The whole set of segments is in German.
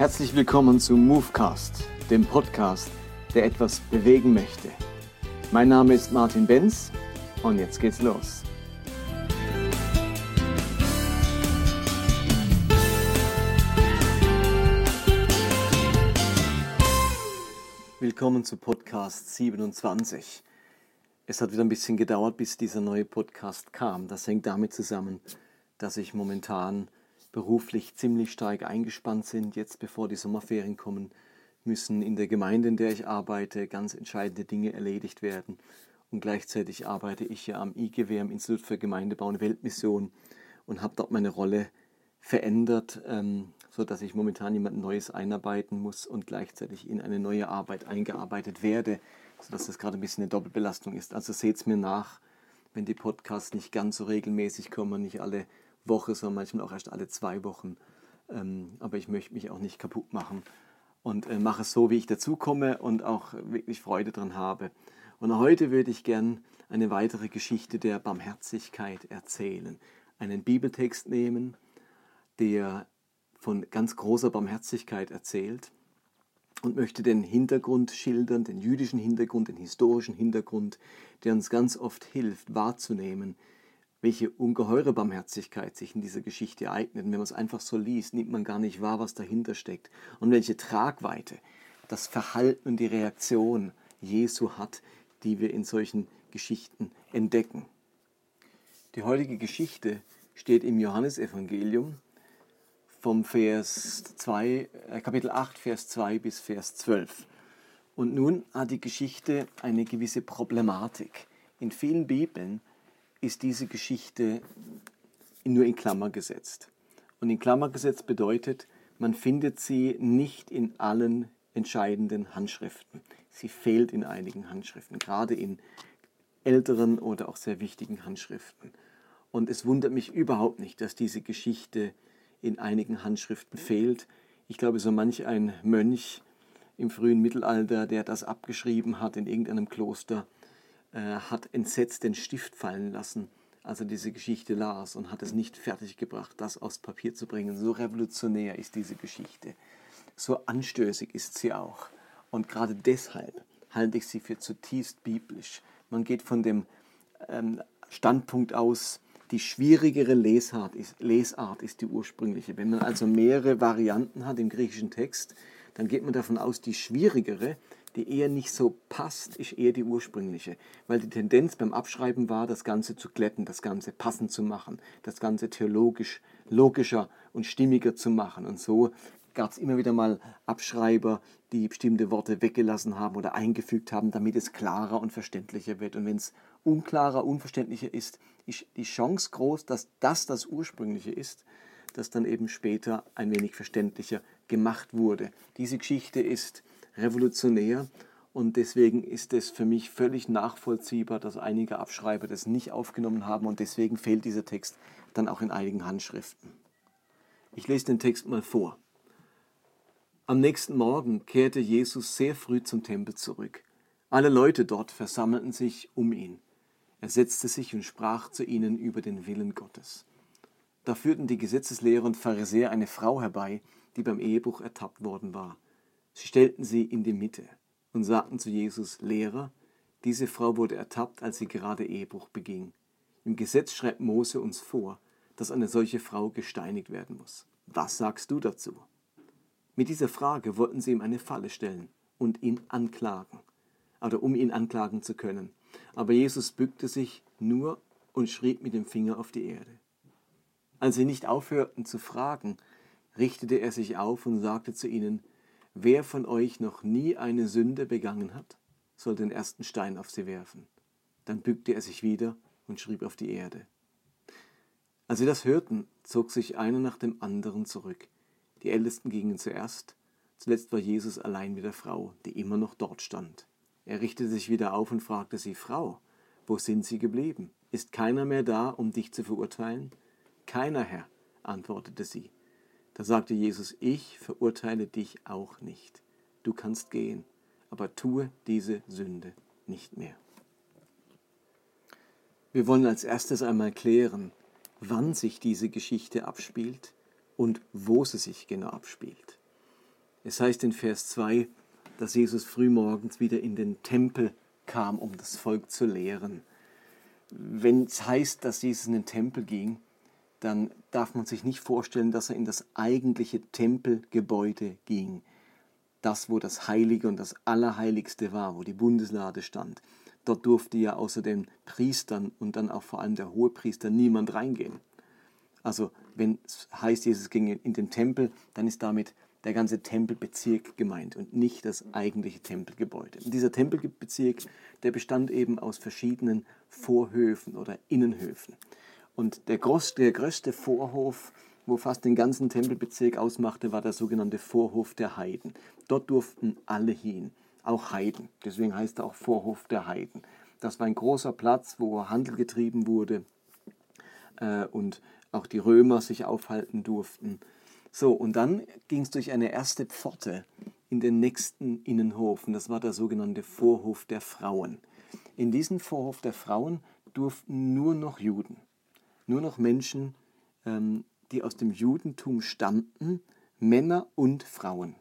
Herzlich willkommen zu Movecast, dem Podcast, der etwas bewegen möchte. Mein Name ist Martin Benz und jetzt geht's los. Willkommen zu Podcast 27. Es hat wieder ein bisschen gedauert, bis dieser neue Podcast kam. Das hängt damit zusammen, dass ich momentan beruflich ziemlich stark eingespannt sind. Jetzt, bevor die Sommerferien kommen, müssen in der Gemeinde, in der ich arbeite, ganz entscheidende Dinge erledigt werden. Und gleichzeitig arbeite ich ja am IGW, am Institut für Gemeindebau und Weltmission, und habe dort meine Rolle verändert, ähm, sodass ich momentan jemand Neues einarbeiten muss und gleichzeitig in eine neue Arbeit eingearbeitet werde, sodass das gerade ein bisschen eine Doppelbelastung ist. Also seht es mir nach, wenn die Podcasts nicht ganz so regelmäßig kommen, nicht alle Woche, sondern manchmal auch erst alle zwei Wochen. Ähm, aber ich möchte mich auch nicht kaputt machen und äh, mache es so, wie ich dazukomme und auch wirklich Freude dran habe. Und heute würde ich gern eine weitere Geschichte der Barmherzigkeit erzählen. Einen Bibeltext nehmen, der von ganz großer Barmherzigkeit erzählt und möchte den Hintergrund schildern, den jüdischen Hintergrund, den historischen Hintergrund, der uns ganz oft hilft wahrzunehmen, welche ungeheure Barmherzigkeit sich in dieser Geschichte ereignet. Und wenn man es einfach so liest, nimmt man gar nicht wahr, was dahinter steckt und welche Tragweite das Verhalten und die Reaktion Jesu hat, die wir in solchen Geschichten entdecken. Die heutige Geschichte steht im Johannesevangelium vom Vers 2, äh, Kapitel 8, Vers 2 bis Vers 12. Und nun hat die Geschichte eine gewisse Problematik. In vielen Bibeln ist diese Geschichte nur in Klammer gesetzt. Und in Klammer gesetzt bedeutet, man findet sie nicht in allen entscheidenden Handschriften. Sie fehlt in einigen Handschriften, gerade in älteren oder auch sehr wichtigen Handschriften. Und es wundert mich überhaupt nicht, dass diese Geschichte in einigen Handschriften fehlt. Ich glaube, so manch ein Mönch im frühen Mittelalter, der das abgeschrieben hat in irgendeinem Kloster, hat entsetzt den Stift fallen lassen, als er diese Geschichte las und hat es nicht fertiggebracht, das aufs Papier zu bringen. So revolutionär ist diese Geschichte. So anstößig ist sie auch. Und gerade deshalb halte ich sie für zutiefst biblisch. Man geht von dem ähm, Standpunkt aus, die schwierigere Lesart ist, Lesart ist die ursprüngliche. Wenn man also mehrere Varianten hat im griechischen Text, dann geht man davon aus, die schwierigere die eher nicht so passt, ist eher die ursprüngliche. Weil die Tendenz beim Abschreiben war, das Ganze zu glätten, das Ganze passend zu machen, das Ganze theologisch logischer und stimmiger zu machen. Und so gab es immer wieder mal Abschreiber, die bestimmte Worte weggelassen haben oder eingefügt haben, damit es klarer und verständlicher wird. Und wenn es unklarer, unverständlicher ist, ist die Chance groß, dass das das Ursprüngliche ist, das dann eben später ein wenig verständlicher gemacht wurde. Diese Geschichte ist revolutionär und deswegen ist es für mich völlig nachvollziehbar, dass einige Abschreiber das nicht aufgenommen haben und deswegen fehlt dieser Text dann auch in einigen Handschriften. Ich lese den Text mal vor. Am nächsten Morgen kehrte Jesus sehr früh zum Tempel zurück. Alle Leute dort versammelten sich um ihn. Er setzte sich und sprach zu ihnen über den Willen Gottes. Da führten die Gesetzeslehrer und Pharisäer eine Frau herbei, die beim Ehebruch ertappt worden war. Sie stellten sie in die Mitte und sagten zu Jesus, Lehrer, diese Frau wurde ertappt, als sie gerade Ehebruch beging. Im Gesetz schreibt Mose uns vor, dass eine solche Frau gesteinigt werden muss. Was sagst du dazu? Mit dieser Frage wollten sie ihm eine Falle stellen und ihn anklagen, oder um ihn anklagen zu können. Aber Jesus bückte sich nur und schrieb mit dem Finger auf die Erde. Als sie nicht aufhörten zu fragen, richtete er sich auf und sagte zu ihnen, Wer von euch noch nie eine Sünde begangen hat, soll den ersten Stein auf sie werfen. Dann bückte er sich wieder und schrieb auf die Erde. Als sie das hörten, zog sich einer nach dem anderen zurück. Die Ältesten gingen zuerst, zuletzt war Jesus allein mit der Frau, die immer noch dort stand. Er richtete sich wieder auf und fragte sie, Frau, wo sind Sie geblieben? Ist keiner mehr da, um dich zu verurteilen? Keiner, Herr, antwortete sie. Da sagte Jesus, ich verurteile dich auch nicht. Du kannst gehen, aber tue diese Sünde nicht mehr. Wir wollen als erstes einmal klären, wann sich diese Geschichte abspielt und wo sie sich genau abspielt. Es heißt in Vers 2, dass Jesus frühmorgens wieder in den Tempel kam, um das Volk zu lehren. Wenn es heißt, dass Jesus in den Tempel ging, dann darf man sich nicht vorstellen, dass er in das eigentliche Tempelgebäude ging. Das, wo das Heilige und das Allerheiligste war, wo die Bundeslade stand. Dort durfte ja außer den Priestern und dann auch vor allem der Hohepriester niemand reingehen. Also wenn es heißt, Jesus ging in den Tempel, dann ist damit der ganze Tempelbezirk gemeint und nicht das eigentliche Tempelgebäude. Und dieser Tempelbezirk, der bestand eben aus verschiedenen Vorhöfen oder Innenhöfen. Und der, groß, der größte Vorhof, wo fast den ganzen Tempelbezirk ausmachte, war der sogenannte Vorhof der Heiden. Dort durften alle hin, auch Heiden. Deswegen heißt er auch Vorhof der Heiden. Das war ein großer Platz, wo Handel getrieben wurde äh, und auch die Römer sich aufhalten durften. So, und dann ging es durch eine erste Pforte in den nächsten Innenhof, und das war der sogenannte Vorhof der Frauen. In diesen Vorhof der Frauen durften nur noch Juden, nur noch Menschen, ähm, die aus dem Judentum stammten, Männer und Frauen.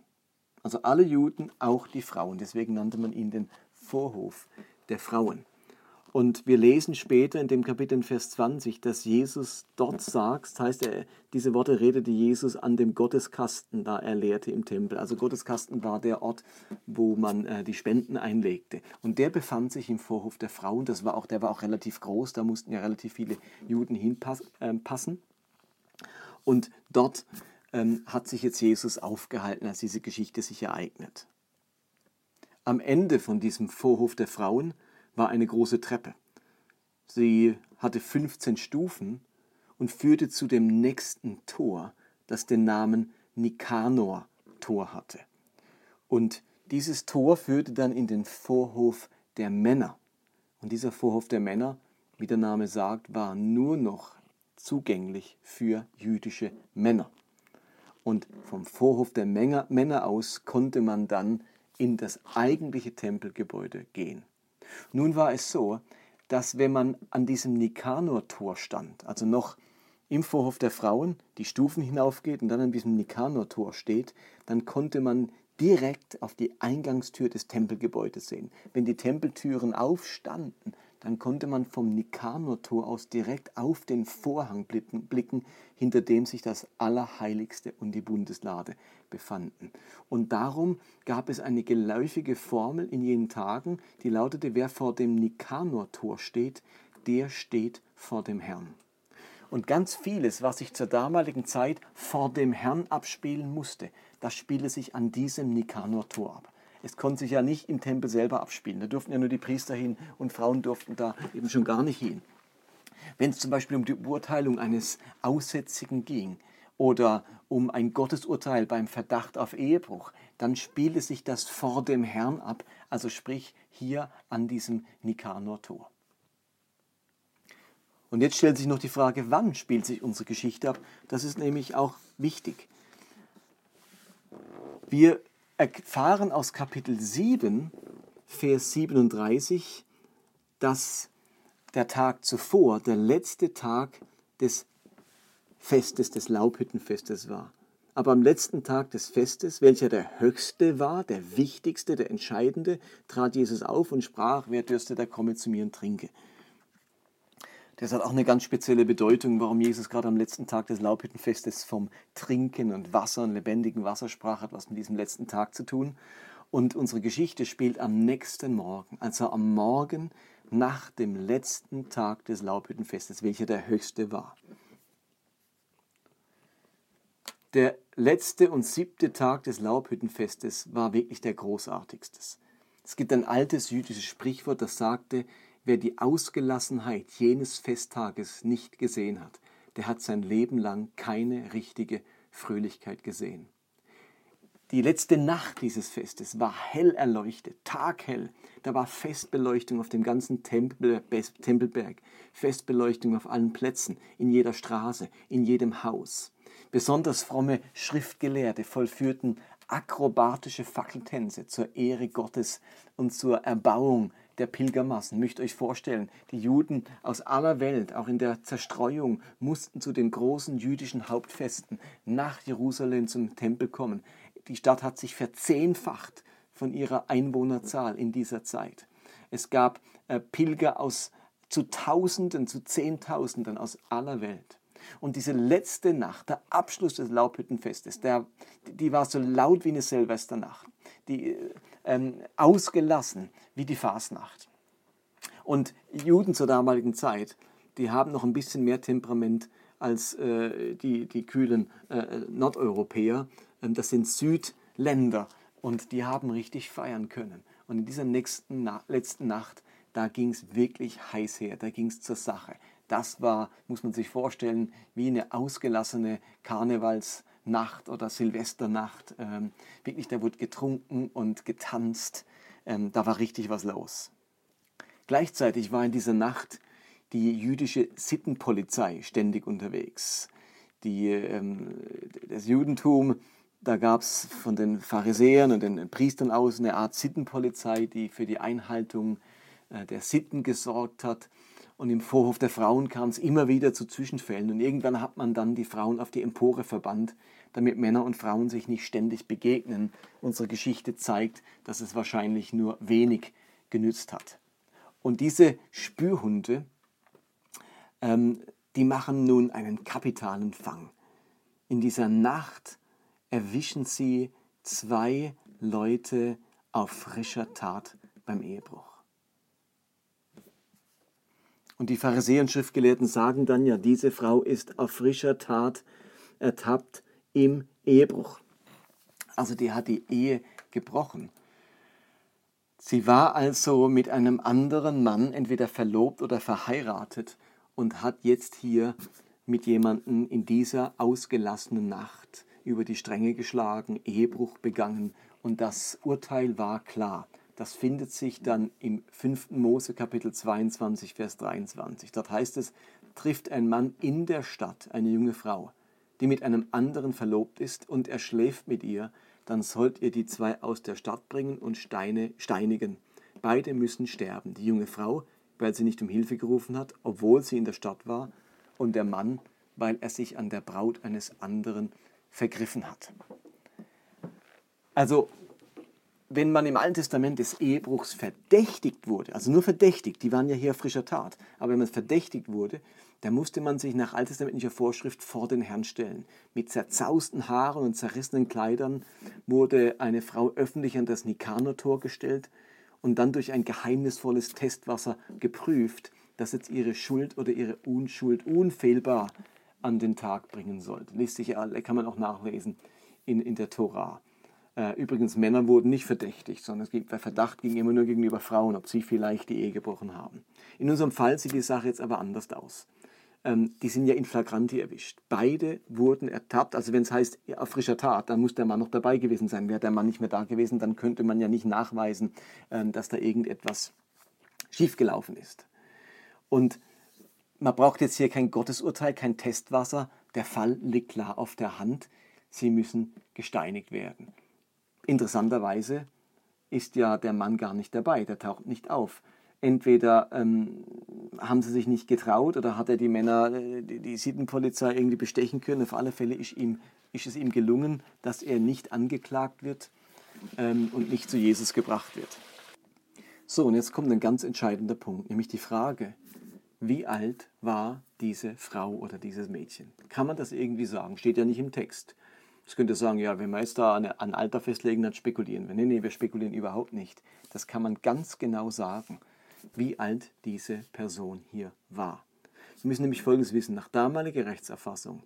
Also alle Juden, auch die Frauen. Deswegen nannte man ihn den Vorhof der Frauen. Und wir lesen später in dem Kapitel in Vers 20, dass Jesus dort sagt, das heißt, er, diese Worte redete Jesus an dem Gotteskasten, da er lehrte im Tempel. Also Gotteskasten war der Ort, wo man äh, die Spenden einlegte. Und der befand sich im Vorhof der Frauen. Das war auch, der war auch relativ groß, da mussten ja relativ viele Juden hinpassen. Äh, Und dort ähm, hat sich jetzt Jesus aufgehalten, als diese Geschichte sich ereignet. Am Ende von diesem Vorhof der Frauen war eine große Treppe. Sie hatte 15 Stufen und führte zu dem nächsten Tor, das den Namen Nikanor-Tor hatte. Und dieses Tor führte dann in den Vorhof der Männer. Und dieser Vorhof der Männer, wie der Name sagt, war nur noch zugänglich für jüdische Männer. Und vom Vorhof der Männer aus konnte man dann in das eigentliche Tempelgebäude gehen. Nun war es so, dass wenn man an diesem Nikanor-Tor stand, also noch im Vorhof der Frauen die Stufen hinaufgeht und dann an diesem Nikanor-Tor steht, dann konnte man direkt auf die Eingangstür des Tempelgebäudes sehen. Wenn die Tempeltüren aufstanden, dann konnte man vom Nikanor-Tor aus direkt auf den Vorhang blicken, hinter dem sich das Allerheiligste und die Bundeslade befanden. Und darum gab es eine geläufige Formel in jenen Tagen, die lautete, wer vor dem Nikanor-Tor steht, der steht vor dem Herrn. Und ganz vieles, was sich zur damaligen Zeit vor dem Herrn abspielen musste, das spielte sich an diesem Nikanor-Tor ab. Es konnte sich ja nicht im Tempel selber abspielen. Da durften ja nur die Priester hin und Frauen durften da eben schon gar nicht hin. Wenn es zum Beispiel um die Beurteilung eines Aussätzigen ging oder um ein Gottesurteil beim Verdacht auf Ehebruch, dann spielte sich das vor dem Herrn ab, also sprich hier an diesem Nikanor-Tor. Und jetzt stellt sich noch die Frage, wann spielt sich unsere Geschichte ab? Das ist nämlich auch wichtig. Wir erfahren aus Kapitel 7, Vers 37, dass der Tag zuvor der letzte Tag des Festes, des Laubhüttenfestes war. Aber am letzten Tag des Festes, welcher der höchste war, der wichtigste, der entscheidende, trat Jesus auf und sprach, wer dürste, der komme zu mir und trinke. Das hat auch eine ganz spezielle Bedeutung, warum Jesus gerade am letzten Tag des Laubhüttenfestes vom Trinken und Wasser und lebendigen Wasser sprach, hat was mit diesem letzten Tag zu tun. Und unsere Geschichte spielt am nächsten Morgen, also am Morgen nach dem letzten Tag des Laubhüttenfestes, welcher der höchste war. Der letzte und siebte Tag des Laubhüttenfestes war wirklich der großartigste. Es gibt ein altes jüdisches Sprichwort, das sagte, Wer die Ausgelassenheit jenes Festtages nicht gesehen hat, der hat sein Leben lang keine richtige Fröhlichkeit gesehen. Die letzte Nacht dieses Festes war hell erleuchtet, taghell. Da war Festbeleuchtung auf dem ganzen Tempel, Tempelberg, Festbeleuchtung auf allen Plätzen, in jeder Straße, in jedem Haus. Besonders fromme Schriftgelehrte vollführten akrobatische Fackeltänze zur Ehre Gottes und zur Erbauung der Pilgermassen. Möcht euch vorstellen, die Juden aus aller Welt, auch in der Zerstreuung, mussten zu den großen jüdischen Hauptfesten nach Jerusalem zum Tempel kommen. die Stadt hat sich verzehnfacht von ihrer Einwohnerzahl in dieser Zeit. Es gab äh, Pilger aus zu Tausenden, zu Zehntausenden aus aller Welt. Und diese letzte Nacht, der Abschluss des Laubhüttenfestes, der, die war so laut wie eine Silvesternacht, die, ähm, ausgelassen wie die Fasnacht. Und Juden zur damaligen Zeit, die haben noch ein bisschen mehr Temperament als äh, die, die kühlen äh, Nordeuropäer. Ähm, das sind Südländer und die haben richtig feiern können. Und in dieser nächsten Na letzten Nacht, da ging es wirklich heiß her, da ging es zur Sache. Das war, muss man sich vorstellen, wie eine ausgelassene Karnevalsnacht oder Silvesternacht. Ähm, wirklich, da wurde getrunken und getanzt. Ähm, da war richtig was los. Gleichzeitig war in dieser Nacht die jüdische Sittenpolizei ständig unterwegs. Die, ähm, das Judentum, da gab es von den Pharisäern und den Priestern aus eine Art Sittenpolizei, die für die Einhaltung äh, der Sitten gesorgt hat. Und im Vorhof der Frauen kam es immer wieder zu Zwischenfällen. Und irgendwann hat man dann die Frauen auf die Empore verbannt, damit Männer und Frauen sich nicht ständig begegnen. Unsere Geschichte zeigt, dass es wahrscheinlich nur wenig genützt hat. Und diese Spürhunde, ähm, die machen nun einen kapitalen Fang. In dieser Nacht erwischen sie zwei Leute auf frischer Tat beim Ehebruch. Und die Pharisäer und Schriftgelehrten sagen dann ja, diese Frau ist auf frischer Tat ertappt im Ehebruch. Also die hat die Ehe gebrochen. Sie war also mit einem anderen Mann entweder verlobt oder verheiratet und hat jetzt hier mit jemandem in dieser ausgelassenen Nacht über die Stränge geschlagen, Ehebruch begangen und das Urteil war klar. Das findet sich dann im 5. Mose Kapitel 22, Vers 23. Dort heißt es, trifft ein Mann in der Stadt eine junge Frau, die mit einem anderen verlobt ist, und er schläft mit ihr, dann sollt ihr die zwei aus der Stadt bringen und Steine, steinigen. Beide müssen sterben. Die junge Frau, weil sie nicht um Hilfe gerufen hat, obwohl sie in der Stadt war, und der Mann, weil er sich an der Braut eines anderen vergriffen hat. Also wenn man im Alten Testament des Ehebruchs verdächtigt wurde, also nur verdächtigt, die waren ja hier frischer Tat, aber wenn man verdächtigt wurde, dann musste man sich nach alttestamentlicher Vorschrift vor den Herrn stellen. Mit zerzausten Haaren und zerrissenen Kleidern wurde eine Frau öffentlich an das Nikanor-Tor gestellt und dann durch ein geheimnisvolles Testwasser geprüft, dass jetzt ihre Schuld oder ihre Unschuld unfehlbar an den Tag bringen sollte. Liest sich, kann man auch nachlesen in, in der Tora. Äh, übrigens, Männer wurden nicht verdächtigt, sondern der Verdacht ging immer nur gegenüber Frauen, ob sie vielleicht die Ehe gebrochen haben. In unserem Fall sieht die Sache jetzt aber anders aus. Ähm, die sind ja in Flagranti erwischt. Beide wurden ertappt. Also wenn es heißt, auf frischer Tat, dann muss der Mann noch dabei gewesen sein. Wäre der Mann nicht mehr da gewesen, dann könnte man ja nicht nachweisen, ähm, dass da irgendetwas schiefgelaufen ist. Und man braucht jetzt hier kein Gottesurteil, kein Testwasser. Der Fall liegt klar auf der Hand. Sie müssen gesteinigt werden. Interessanterweise ist ja der Mann gar nicht dabei, der taucht nicht auf. Entweder ähm, haben sie sich nicht getraut oder hat er die Männer, äh, die, die Sittenpolizei irgendwie bestechen können. Auf alle Fälle ist, ihm, ist es ihm gelungen, dass er nicht angeklagt wird ähm, und nicht zu Jesus gebracht wird. So, und jetzt kommt ein ganz entscheidender Punkt, nämlich die Frage, wie alt war diese Frau oder dieses Mädchen? Kann man das irgendwie sagen? Steht ja nicht im Text. Jetzt könnt ihr sagen, ja, wenn wir jetzt da ein Alter festlegen, dann spekulieren wir. Nee, nee, wir spekulieren überhaupt nicht. Das kann man ganz genau sagen, wie alt diese Person hier war. Wir müssen nämlich Folgendes wissen. Nach damaliger Rechtserfassung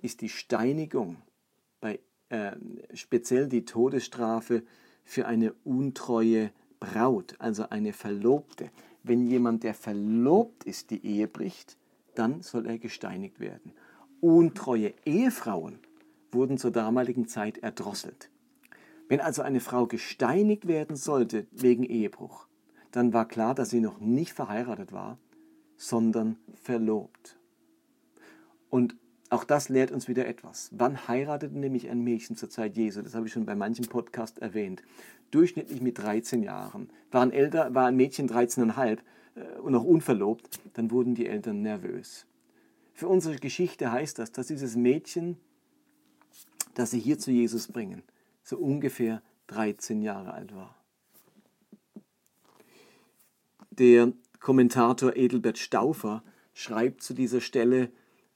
ist die Steinigung, bei, äh, speziell die Todesstrafe für eine untreue Braut, also eine Verlobte. Wenn jemand, der verlobt ist, die Ehe bricht, dann soll er gesteinigt werden. Untreue Ehefrauen wurden zur damaligen Zeit erdrosselt. Wenn also eine Frau gesteinigt werden sollte wegen Ehebruch, dann war klar, dass sie noch nicht verheiratet war, sondern verlobt. Und auch das lehrt uns wieder etwas. Wann heiratete nämlich ein Mädchen zur Zeit Jesu? Das habe ich schon bei manchem Podcast erwähnt. Durchschnittlich mit 13 Jahren. War ein, älter, war ein Mädchen 13,5 äh, und noch unverlobt, dann wurden die Eltern nervös. Für unsere Geschichte heißt das, dass dieses Mädchen dass sie hier zu Jesus bringen, so ungefähr 13 Jahre alt war. Der Kommentator Edelbert Stauffer schreibt zu dieser Stelle,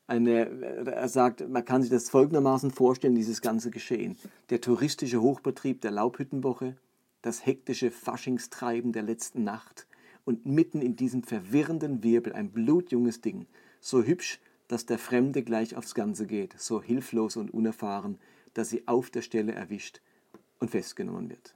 eine, er sagt, man kann sich das folgendermaßen vorstellen, dieses ganze Geschehen. Der touristische Hochbetrieb der Laubhüttenwoche, das hektische Faschingstreiben der letzten Nacht und mitten in diesem verwirrenden Wirbel ein blutjunges Ding, so hübsch, dass der Fremde gleich aufs Ganze geht, so hilflos und unerfahren, dass sie auf der Stelle erwischt und festgenommen wird.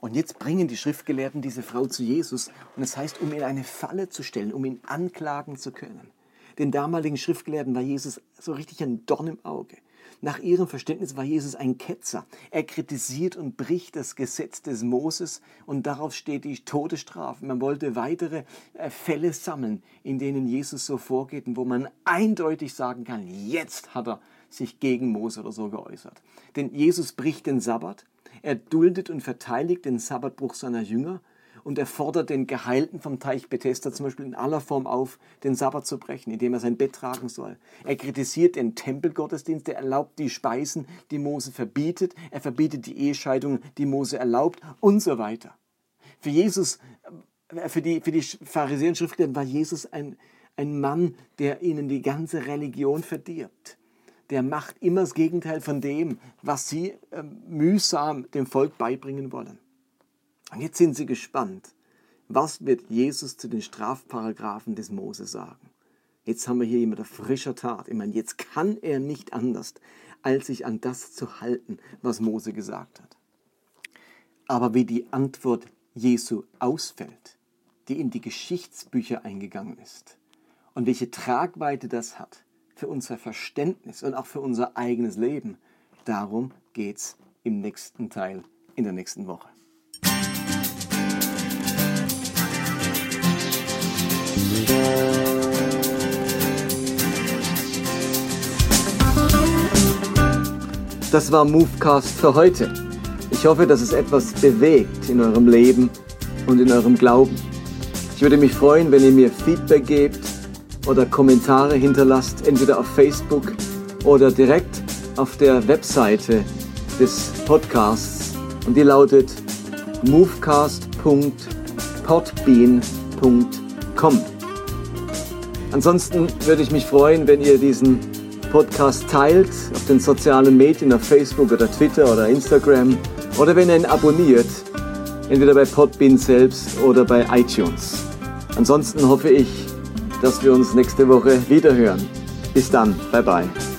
Und jetzt bringen die Schriftgelehrten diese Frau zu Jesus und es das heißt, um ihn eine Falle zu stellen, um ihn anklagen zu können. Den damaligen Schriftgelehrten war Jesus so richtig ein Dorn im Auge. Nach ihrem Verständnis war Jesus ein Ketzer. Er kritisiert und bricht das Gesetz des Moses und darauf steht die Todesstrafe. Man wollte weitere äh, Fälle sammeln, in denen Jesus so vorgeht und wo man eindeutig sagen kann, jetzt hat er sich gegen Mose oder so geäußert. Denn Jesus bricht den Sabbat, er duldet und verteidigt den Sabbatbruch seiner Jünger und er fordert den Geheilten vom Teich Bethesda zum Beispiel in aller Form auf, den Sabbat zu brechen, indem er sein Bett tragen soll. Er kritisiert den Tempelgottesdienst, er erlaubt die Speisen, die Mose verbietet, er verbietet die Ehescheidung, die Mose erlaubt und so weiter. Für Jesus, äh, für die, für die Pharisäer und Schriftgelehrten war Jesus ein, ein Mann, der ihnen die ganze Religion verdirbt der macht immer das Gegenteil von dem, was sie äh, mühsam dem Volk beibringen wollen. Und jetzt sind sie gespannt. Was wird Jesus zu den Strafparagraphen des Mose sagen? Jetzt haben wir hier jemand auf frischer Tat. Ich meine, jetzt kann er nicht anders, als sich an das zu halten, was Mose gesagt hat. Aber wie die Antwort Jesu ausfällt, die in die Geschichtsbücher eingegangen ist und welche Tragweite das hat für unser Verständnis und auch für unser eigenes Leben, darum geht es im nächsten Teil in der nächsten Woche. Das war Movecast für heute. Ich hoffe, dass es etwas bewegt in eurem Leben und in eurem Glauben. Ich würde mich freuen, wenn ihr mir Feedback gebt oder Kommentare hinterlasst, entweder auf Facebook oder direkt auf der Webseite des Podcasts. Und die lautet movecast.podbean.com. Ansonsten würde ich mich freuen, wenn ihr diesen Podcast teilt auf den sozialen Medien, auf Facebook oder Twitter oder Instagram oder wenn ihr ihn abonniert, entweder bei Podbean selbst oder bei iTunes. Ansonsten hoffe ich, dass wir uns nächste Woche wiederhören. Bis dann, bye bye.